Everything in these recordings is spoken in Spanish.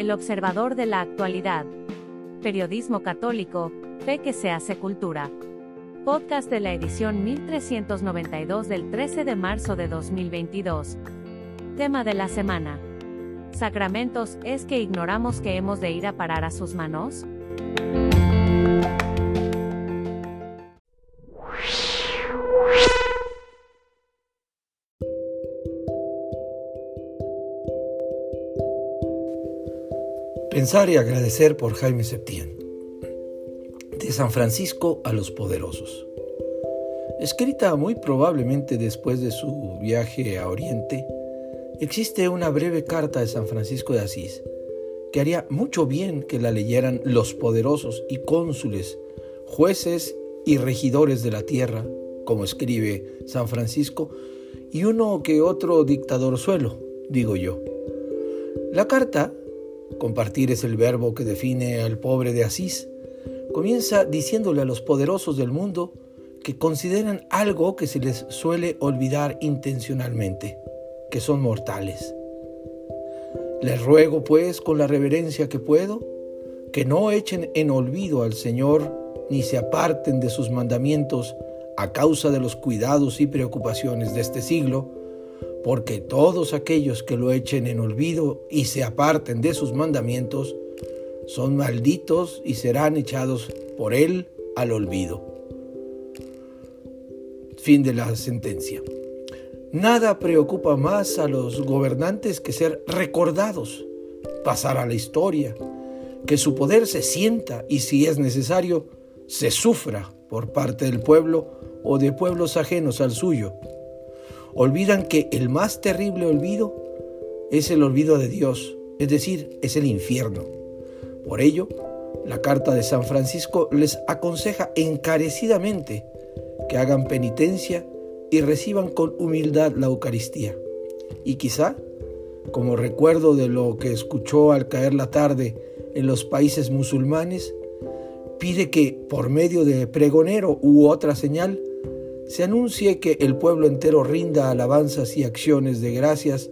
El observador de la actualidad. Periodismo católico, fe que se hace cultura. Podcast de la edición 1392 del 13 de marzo de 2022. Tema de la semana. ¿Sacramentos es que ignoramos que hemos de ir a parar a sus manos? Pensar y agradecer por Jaime Septién. De San Francisco a los poderosos. Escrita muy probablemente después de su viaje a Oriente, existe una breve carta de San Francisco de Asís que haría mucho bien que la leyeran los poderosos y cónsules, jueces y regidores de la tierra, como escribe San Francisco, y uno que otro dictador suelo, digo yo. La carta Compartir es el verbo que define al pobre de Asís. Comienza diciéndole a los poderosos del mundo que consideran algo que se les suele olvidar intencionalmente, que son mortales. Les ruego, pues, con la reverencia que puedo, que no echen en olvido al Señor ni se aparten de sus mandamientos a causa de los cuidados y preocupaciones de este siglo, porque todos aquellos que lo echen en olvido y se aparten de sus mandamientos, son malditos y serán echados por él al olvido. Fin de la sentencia. Nada preocupa más a los gobernantes que ser recordados, pasar a la historia, que su poder se sienta y si es necesario, se sufra por parte del pueblo o de pueblos ajenos al suyo olvidan que el más terrible olvido es el olvido de Dios, es decir, es el infierno. Por ello, la carta de San Francisco les aconseja encarecidamente que hagan penitencia y reciban con humildad la Eucaristía. Y quizá, como recuerdo de lo que escuchó al caer la tarde en los países musulmanes, pide que por medio de pregonero u otra señal se anuncie que el pueblo entero rinda alabanzas y acciones de gracias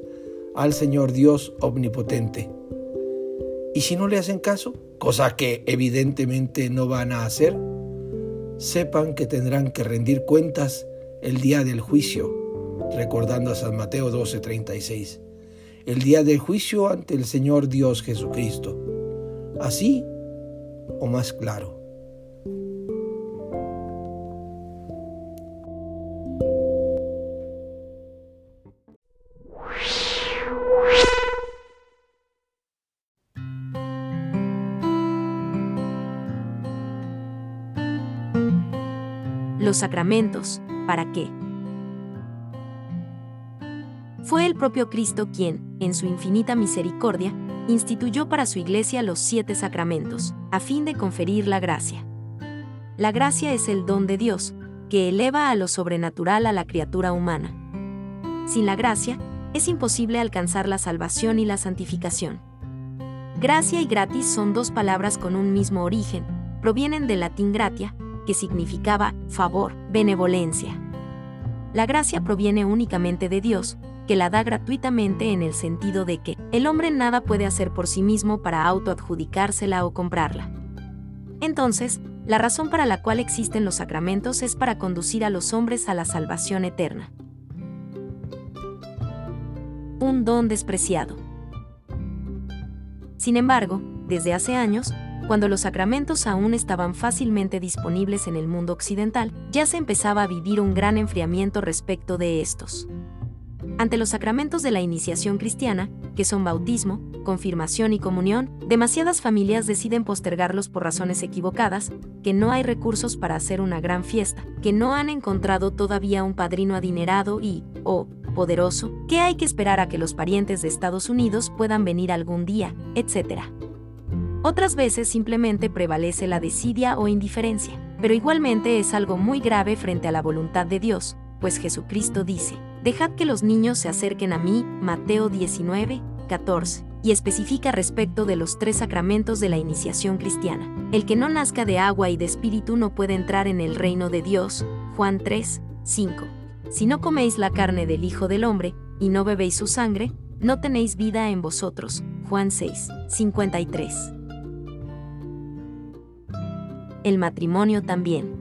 al Señor Dios omnipotente. Y si no le hacen caso, cosa que evidentemente no van a hacer, sepan que tendrán que rendir cuentas el día del juicio, recordando a San Mateo 12:36, el día del juicio ante el Señor Dios Jesucristo. Así o más claro. Los sacramentos, ¿para qué? Fue el propio Cristo quien, en su infinita misericordia, instituyó para su iglesia los siete sacramentos, a fin de conferir la gracia. La gracia es el don de Dios, que eleva a lo sobrenatural a la criatura humana. Sin la gracia, es imposible alcanzar la salvación y la santificación. Gracia y gratis son dos palabras con un mismo origen, provienen del latín gratia, que significaba favor, benevolencia. La gracia proviene únicamente de Dios, que la da gratuitamente en el sentido de que el hombre nada puede hacer por sí mismo para autoadjudicársela o comprarla. Entonces, la razón para la cual existen los sacramentos es para conducir a los hombres a la salvación eterna. Un don despreciado. Sin embargo, desde hace años, cuando los sacramentos aún estaban fácilmente disponibles en el mundo occidental, ya se empezaba a vivir un gran enfriamiento respecto de estos. Ante los sacramentos de la iniciación cristiana, que son bautismo, confirmación y comunión, demasiadas familias deciden postergarlos por razones equivocadas, que no hay recursos para hacer una gran fiesta, que no han encontrado todavía un padrino adinerado y, o, poderoso, que hay que esperar a que los parientes de Estados Unidos puedan venir algún día, etc. Otras veces simplemente prevalece la desidia o indiferencia, pero igualmente es algo muy grave frente a la voluntad de Dios, pues Jesucristo dice, Dejad que los niños se acerquen a mí, Mateo 19, 14, y especifica respecto de los tres sacramentos de la iniciación cristiana. El que no nazca de agua y de espíritu no puede entrar en el reino de Dios, Juan 3, 5. Si no coméis la carne del Hijo del Hombre, y no bebéis su sangre, no tenéis vida en vosotros, Juan 6, 53. El matrimonio también.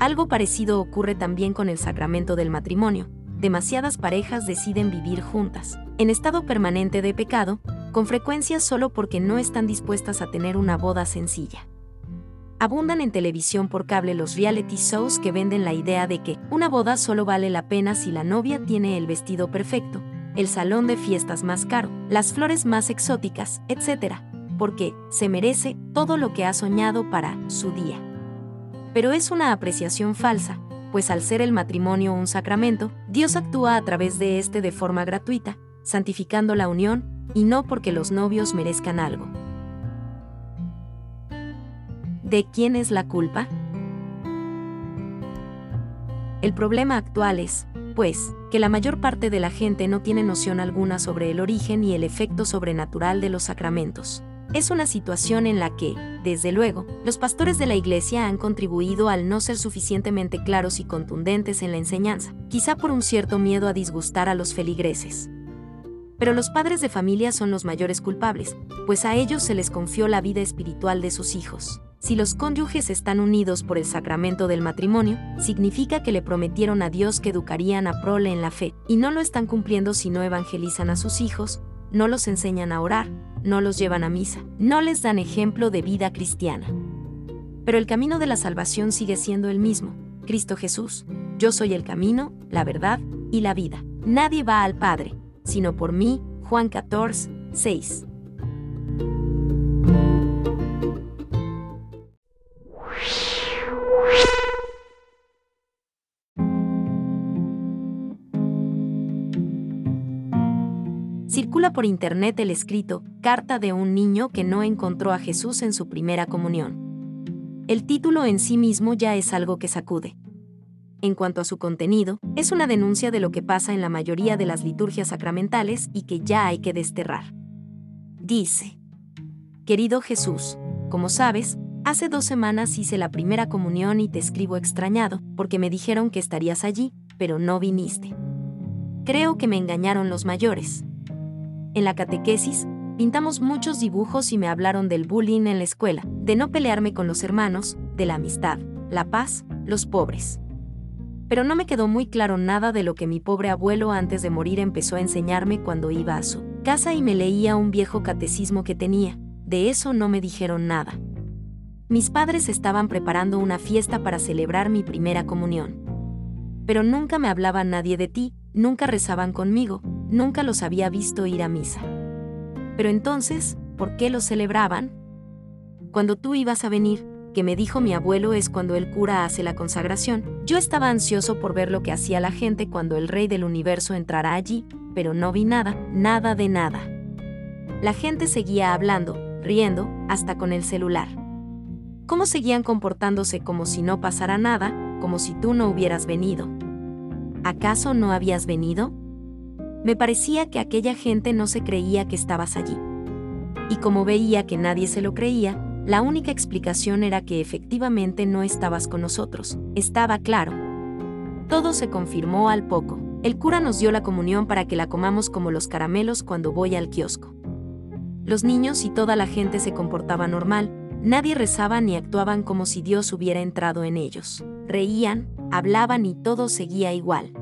Algo parecido ocurre también con el sacramento del matrimonio. Demasiadas parejas deciden vivir juntas, en estado permanente de pecado, con frecuencia solo porque no están dispuestas a tener una boda sencilla. Abundan en televisión por cable los reality shows que venden la idea de que una boda solo vale la pena si la novia tiene el vestido perfecto, el salón de fiestas más caro, las flores más exóticas, etc., porque se merece todo lo que ha soñado para su día. Pero es una apreciación falsa, pues al ser el matrimonio un sacramento, Dios actúa a través de este de forma gratuita, santificando la unión, y no porque los novios merezcan algo. ¿De quién es la culpa? El problema actual es, pues, que la mayor parte de la gente no tiene noción alguna sobre el origen y el efecto sobrenatural de los sacramentos. Es una situación en la que, desde luego, los pastores de la Iglesia han contribuido al no ser suficientemente claros y contundentes en la enseñanza, quizá por un cierto miedo a disgustar a los feligreses. Pero los padres de familia son los mayores culpables, pues a ellos se les confió la vida espiritual de sus hijos. Si los cónyuges están unidos por el sacramento del matrimonio, significa que le prometieron a Dios que educarían a prole en la fe, y no lo están cumpliendo si no evangelizan a sus hijos, no los enseñan a orar, no los llevan a misa, no les dan ejemplo de vida cristiana. Pero el camino de la salvación sigue siendo el mismo, Cristo Jesús. Yo soy el camino, la verdad y la vida. Nadie va al Padre, sino por mí, Juan 14, 6. Por internet el escrito Carta de un niño que no encontró a Jesús en su primera comunión. El título en sí mismo ya es algo que sacude. En cuanto a su contenido, es una denuncia de lo que pasa en la mayoría de las liturgias sacramentales y que ya hay que desterrar. Dice, Querido Jesús, como sabes, hace dos semanas hice la primera comunión y te escribo extrañado, porque me dijeron que estarías allí, pero no viniste. Creo que me engañaron los mayores. En la catequesis, pintamos muchos dibujos y me hablaron del bullying en la escuela, de no pelearme con los hermanos, de la amistad, la paz, los pobres. Pero no me quedó muy claro nada de lo que mi pobre abuelo antes de morir empezó a enseñarme cuando iba a su casa y me leía un viejo catecismo que tenía. De eso no me dijeron nada. Mis padres estaban preparando una fiesta para celebrar mi primera comunión. Pero nunca me hablaba nadie de ti, nunca rezaban conmigo, nunca los había visto ir a misa. Pero entonces, ¿por qué lo celebraban? Cuando tú ibas a venir, que me dijo mi abuelo es cuando el cura hace la consagración, yo estaba ansioso por ver lo que hacía la gente cuando el rey del universo entrara allí, pero no vi nada, nada de nada. La gente seguía hablando, riendo, hasta con el celular. ¿Cómo seguían comportándose como si no pasara nada, como si tú no hubieras venido? ¿Acaso no habías venido? Me parecía que aquella gente no se creía que estabas allí. Y como veía que nadie se lo creía, la única explicación era que efectivamente no estabas con nosotros. Estaba claro. Todo se confirmó al poco. El cura nos dio la comunión para que la comamos como los caramelos cuando voy al kiosco. Los niños y toda la gente se comportaba normal, nadie rezaba ni actuaban como si Dios hubiera entrado en ellos. Reían, hablaban y todo seguía igual.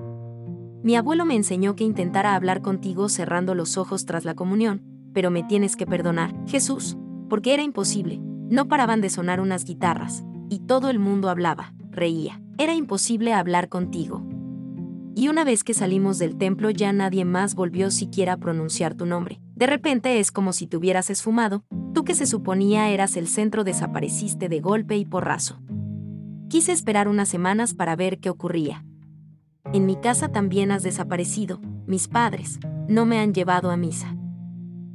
Mi abuelo me enseñó que intentara hablar contigo cerrando los ojos tras la comunión, pero me tienes que perdonar, Jesús, porque era imposible. No paraban de sonar unas guitarras, y todo el mundo hablaba, reía. Era imposible hablar contigo. Y una vez que salimos del templo ya nadie más volvió siquiera a pronunciar tu nombre. De repente es como si te hubieras esfumado, tú que se suponía eras el centro desapareciste de golpe y porrazo. Quise esperar unas semanas para ver qué ocurría, en mi casa también has desaparecido, mis padres, no me han llevado a misa.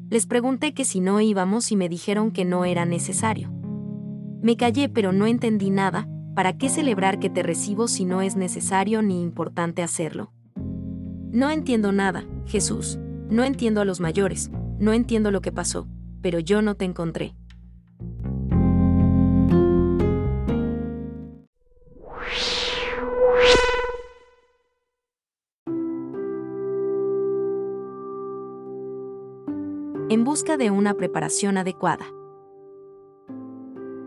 Les pregunté que si no íbamos y me dijeron que no era necesario. Me callé pero no entendí nada, ¿para qué celebrar que te recibo si no es necesario ni importante hacerlo? No entiendo nada, Jesús, no entiendo a los mayores, no entiendo lo que pasó, pero yo no te encontré. En busca de una preparación adecuada.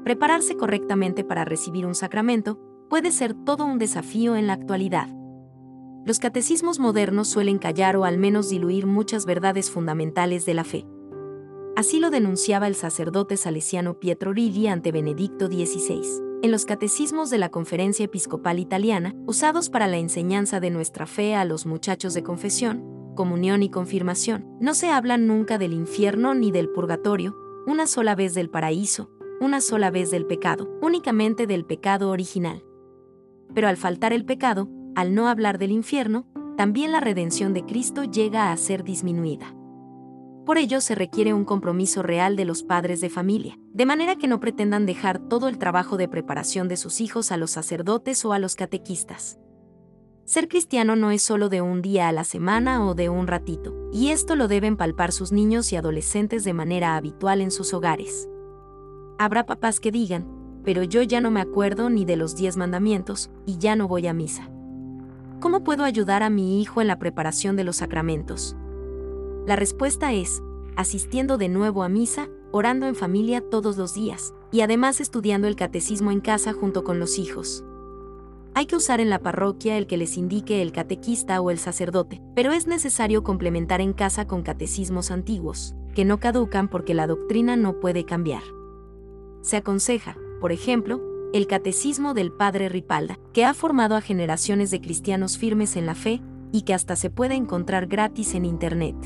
Prepararse correctamente para recibir un sacramento puede ser todo un desafío en la actualidad. Los catecismos modernos suelen callar o al menos diluir muchas verdades fundamentales de la fe. Así lo denunciaba el sacerdote salesiano Pietro Rigi ante Benedicto XVI. En los catecismos de la Conferencia Episcopal Italiana, usados para la enseñanza de nuestra fe a los muchachos de confesión, comunión y confirmación, no se habla nunca del infierno ni del purgatorio, una sola vez del paraíso, una sola vez del pecado, únicamente del pecado original. Pero al faltar el pecado, al no hablar del infierno, también la redención de Cristo llega a ser disminuida. Por ello se requiere un compromiso real de los padres de familia, de manera que no pretendan dejar todo el trabajo de preparación de sus hijos a los sacerdotes o a los catequistas. Ser cristiano no es solo de un día a la semana o de un ratito, y esto lo deben palpar sus niños y adolescentes de manera habitual en sus hogares. Habrá papás que digan, pero yo ya no me acuerdo ni de los diez mandamientos, y ya no voy a misa. ¿Cómo puedo ayudar a mi hijo en la preparación de los sacramentos? La respuesta es, asistiendo de nuevo a misa, orando en familia todos los días, y además estudiando el catecismo en casa junto con los hijos. Hay que usar en la parroquia el que les indique el catequista o el sacerdote, pero es necesario complementar en casa con catecismos antiguos, que no caducan porque la doctrina no puede cambiar. Se aconseja, por ejemplo, el Catecismo del Padre Ripalda, que ha formado a generaciones de cristianos firmes en la fe y que hasta se puede encontrar gratis en Internet.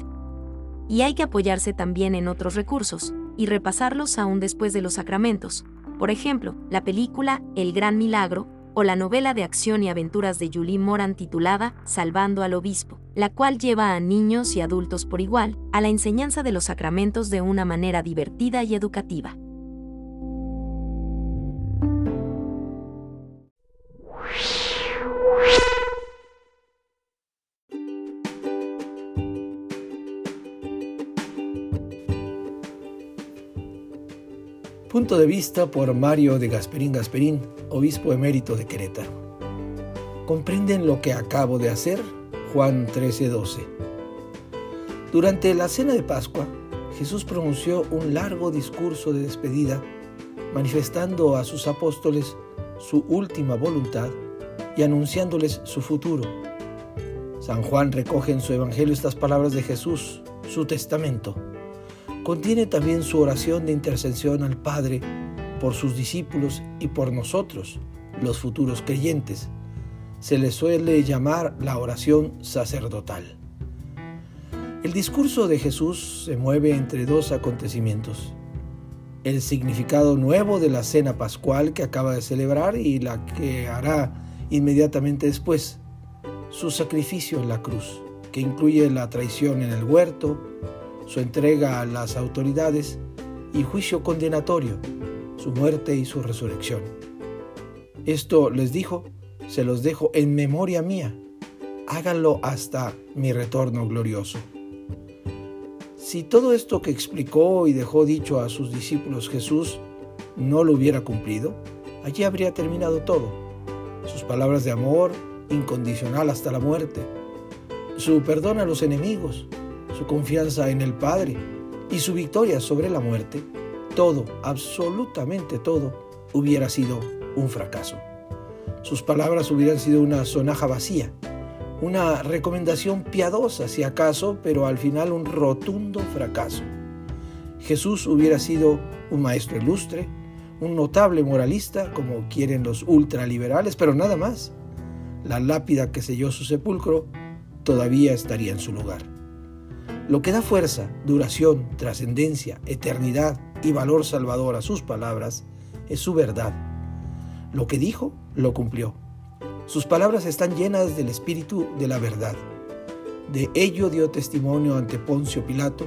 Y hay que apoyarse también en otros recursos, y repasarlos aún después de los sacramentos, por ejemplo, la película El Gran Milagro, o la novela de acción y aventuras de Julie Moran titulada Salvando al Obispo, la cual lleva a niños y adultos por igual a la enseñanza de los sacramentos de una manera divertida y educativa. Punto de vista por Mario de Gasperín Gasperín, obispo emérito de Querétaro. ¿Comprenden lo que acabo de hacer? Juan 13:12. Durante la cena de Pascua, Jesús pronunció un largo discurso de despedida, manifestando a sus apóstoles su última voluntad y anunciándoles su futuro. San Juan recoge en su Evangelio estas palabras de Jesús, su testamento contiene también su oración de intercesión al Padre por sus discípulos y por nosotros, los futuros creyentes. Se le suele llamar la oración sacerdotal. El discurso de Jesús se mueve entre dos acontecimientos. El significado nuevo de la cena pascual que acaba de celebrar y la que hará inmediatamente después. Su sacrificio en la cruz, que incluye la traición en el huerto, su entrega a las autoridades y juicio condenatorio, su muerte y su resurrección. Esto les dijo, se los dejo en memoria mía, háganlo hasta mi retorno glorioso. Si todo esto que explicó y dejó dicho a sus discípulos Jesús no lo hubiera cumplido, allí habría terminado todo. Sus palabras de amor incondicional hasta la muerte, su perdón a los enemigos, confianza en el Padre y su victoria sobre la muerte, todo, absolutamente todo, hubiera sido un fracaso. Sus palabras hubieran sido una sonaja vacía, una recomendación piadosa si acaso, pero al final un rotundo fracaso. Jesús hubiera sido un maestro ilustre, un notable moralista, como quieren los ultraliberales, pero nada más. La lápida que selló su sepulcro todavía estaría en su lugar. Lo que da fuerza, duración, trascendencia, eternidad y valor salvador a sus palabras es su verdad. Lo que dijo, lo cumplió. Sus palabras están llenas del espíritu de la verdad. De ello dio testimonio ante Poncio Pilato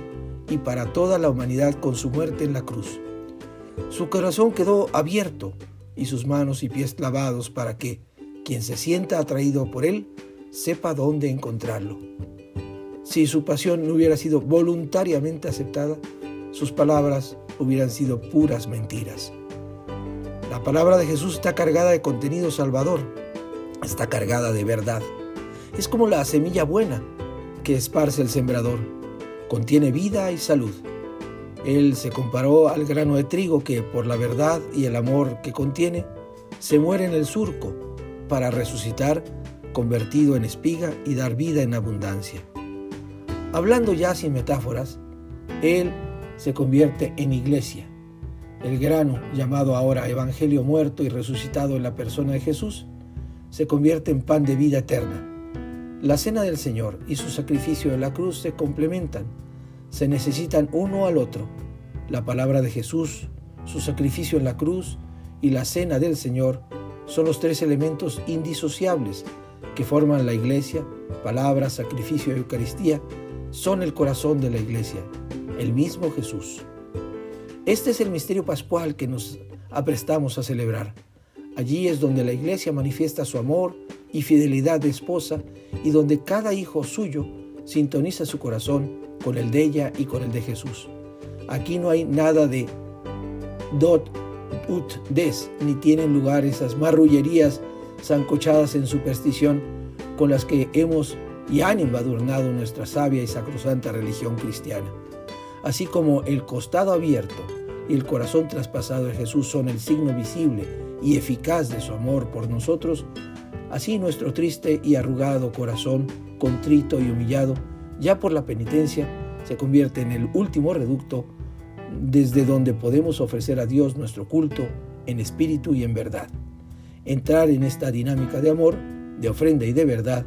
y para toda la humanidad con su muerte en la cruz. Su corazón quedó abierto y sus manos y pies lavados para que quien se sienta atraído por él sepa dónde encontrarlo. Si su pasión no hubiera sido voluntariamente aceptada, sus palabras hubieran sido puras mentiras. La palabra de Jesús está cargada de contenido salvador, está cargada de verdad. Es como la semilla buena que esparce el sembrador. Contiene vida y salud, Él se comparó al grano de trigo que, por la verdad y el amor que contiene, se muere en el surco para resucitar convertido en espiga y dar vida en abundancia. Hablando ya sin metáforas, Él se convierte en iglesia. El grano, llamado ahora Evangelio muerto y resucitado en la persona de Jesús, se convierte en pan de vida eterna. La cena del Señor y su sacrificio en la cruz se complementan, se necesitan uno al otro. La palabra de Jesús, su sacrificio en la cruz y la cena del Señor son los tres elementos indisociables que forman la iglesia, palabra, sacrificio y Eucaristía, son el corazón de la iglesia, el mismo Jesús. Este es el misterio pascual que nos aprestamos a celebrar. Allí es donde la iglesia manifiesta su amor y fidelidad de esposa y donde cada hijo suyo sintoniza su corazón con el de ella y con el de Jesús. Aquí no hay nada de dot ut des, ni tienen lugar esas marrullerías zancochadas en superstición con las que hemos y han embadurnado nuestra sabia y sacrosanta religión cristiana. Así como el costado abierto y el corazón traspasado de Jesús son el signo visible y eficaz de su amor por nosotros, así nuestro triste y arrugado corazón, contrito y humillado, ya por la penitencia, se convierte en el último reducto desde donde podemos ofrecer a Dios nuestro culto en espíritu y en verdad. Entrar en esta dinámica de amor, de ofrenda y de verdad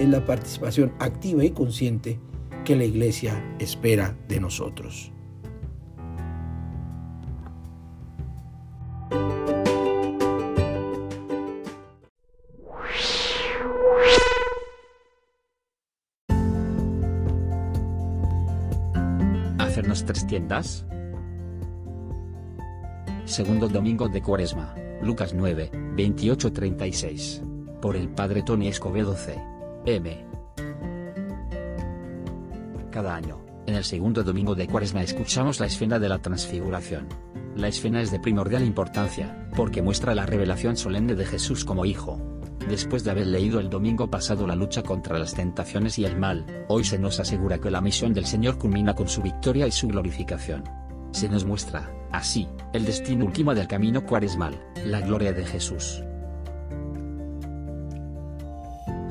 es la participación activa y consciente que la Iglesia espera de nosotros. Hacernos tres tiendas. Segundo domingo de Cuaresma, Lucas 9, 28-36. Por el Padre Tony Escobedo C. M. Cada año, en el segundo domingo de Cuaresma escuchamos la escena de la transfiguración. La escena es de primordial importancia, porque muestra la revelación solemne de Jesús como Hijo. Después de haber leído el domingo pasado la lucha contra las tentaciones y el mal, hoy se nos asegura que la misión del Señor culmina con su victoria y su glorificación. Se nos muestra, así, el destino último del camino cuaresmal, la gloria de Jesús.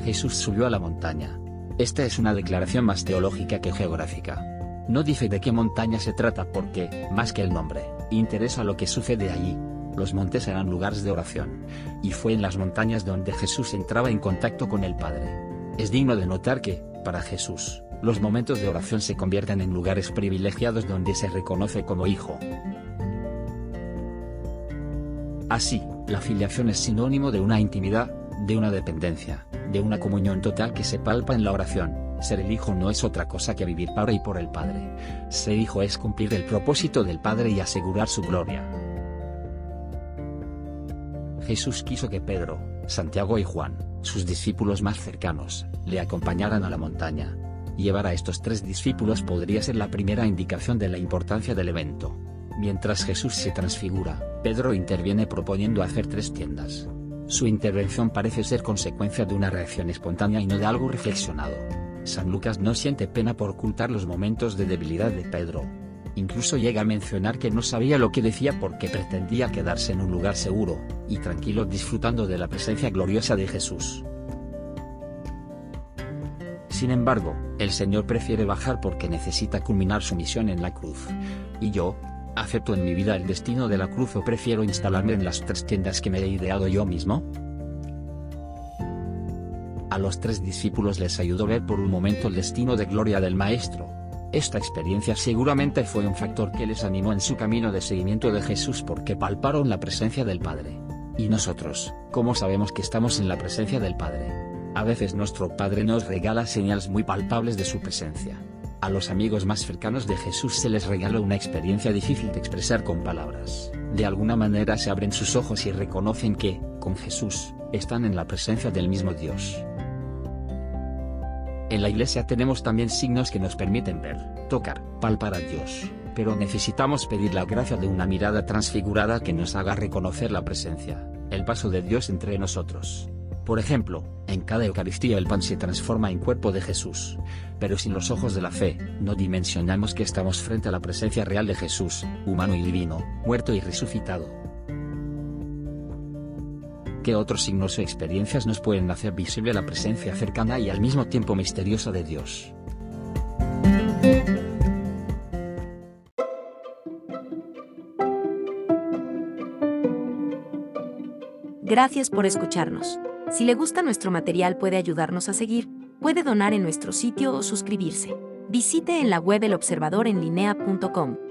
Jesús subió a la montaña. Esta es una declaración más teológica que geográfica. No dice de qué montaña se trata porque, más que el nombre, interesa lo que sucede allí. Los montes eran lugares de oración. Y fue en las montañas donde Jesús entraba en contacto con el Padre. Es digno de notar que, para Jesús, los momentos de oración se convierten en lugares privilegiados donde se reconoce como hijo. Así, la filiación es sinónimo de una intimidad, de una dependencia, de una comunión total que se palpa en la oración. Ser el hijo no es otra cosa que vivir para y por el Padre. Ser hijo es cumplir el propósito del Padre y asegurar su gloria. Jesús quiso que Pedro, Santiago y Juan, sus discípulos más cercanos, le acompañaran a la montaña, Llevar a estos tres discípulos podría ser la primera indicación de la importancia del evento. Mientras Jesús se transfigura, Pedro interviene proponiendo hacer tres tiendas. Su intervención parece ser consecuencia de una reacción espontánea y no de algo reflexionado. San Lucas no siente pena por ocultar los momentos de debilidad de Pedro. Incluso llega a mencionar que no sabía lo que decía porque pretendía quedarse en un lugar seguro y tranquilo disfrutando de la presencia gloriosa de Jesús. Sin embargo, el Señor prefiere bajar porque necesita culminar su misión en la cruz. ¿Y yo? ¿Acepto en mi vida el destino de la cruz o prefiero instalarme en las tres tiendas que me he ideado yo mismo? A los tres discípulos les ayudó ver por un momento el destino de gloria del Maestro. Esta experiencia seguramente fue un factor que les animó en su camino de seguimiento de Jesús porque palparon la presencia del Padre. ¿Y nosotros, cómo sabemos que estamos en la presencia del Padre? A veces nuestro Padre nos regala señales muy palpables de su presencia. A los amigos más cercanos de Jesús se les regala una experiencia difícil de expresar con palabras. De alguna manera se abren sus ojos y reconocen que, con Jesús, están en la presencia del mismo Dios. En la iglesia tenemos también signos que nos permiten ver, tocar, palpar a Dios, pero necesitamos pedir la gracia de una mirada transfigurada que nos haga reconocer la presencia, el paso de Dios entre nosotros. Por ejemplo, en cada Eucaristía el pan se transforma en cuerpo de Jesús. Pero sin los ojos de la fe, no dimensionamos que estamos frente a la presencia real de Jesús, humano y divino, muerto y resucitado. ¿Qué otros signos o experiencias nos pueden hacer visible la presencia cercana y al mismo tiempo misteriosa de Dios? Gracias por escucharnos. Si le gusta nuestro material puede ayudarnos a seguir, puede donar en nuestro sitio o suscribirse. Visite en la web elobservadorenlinea.com.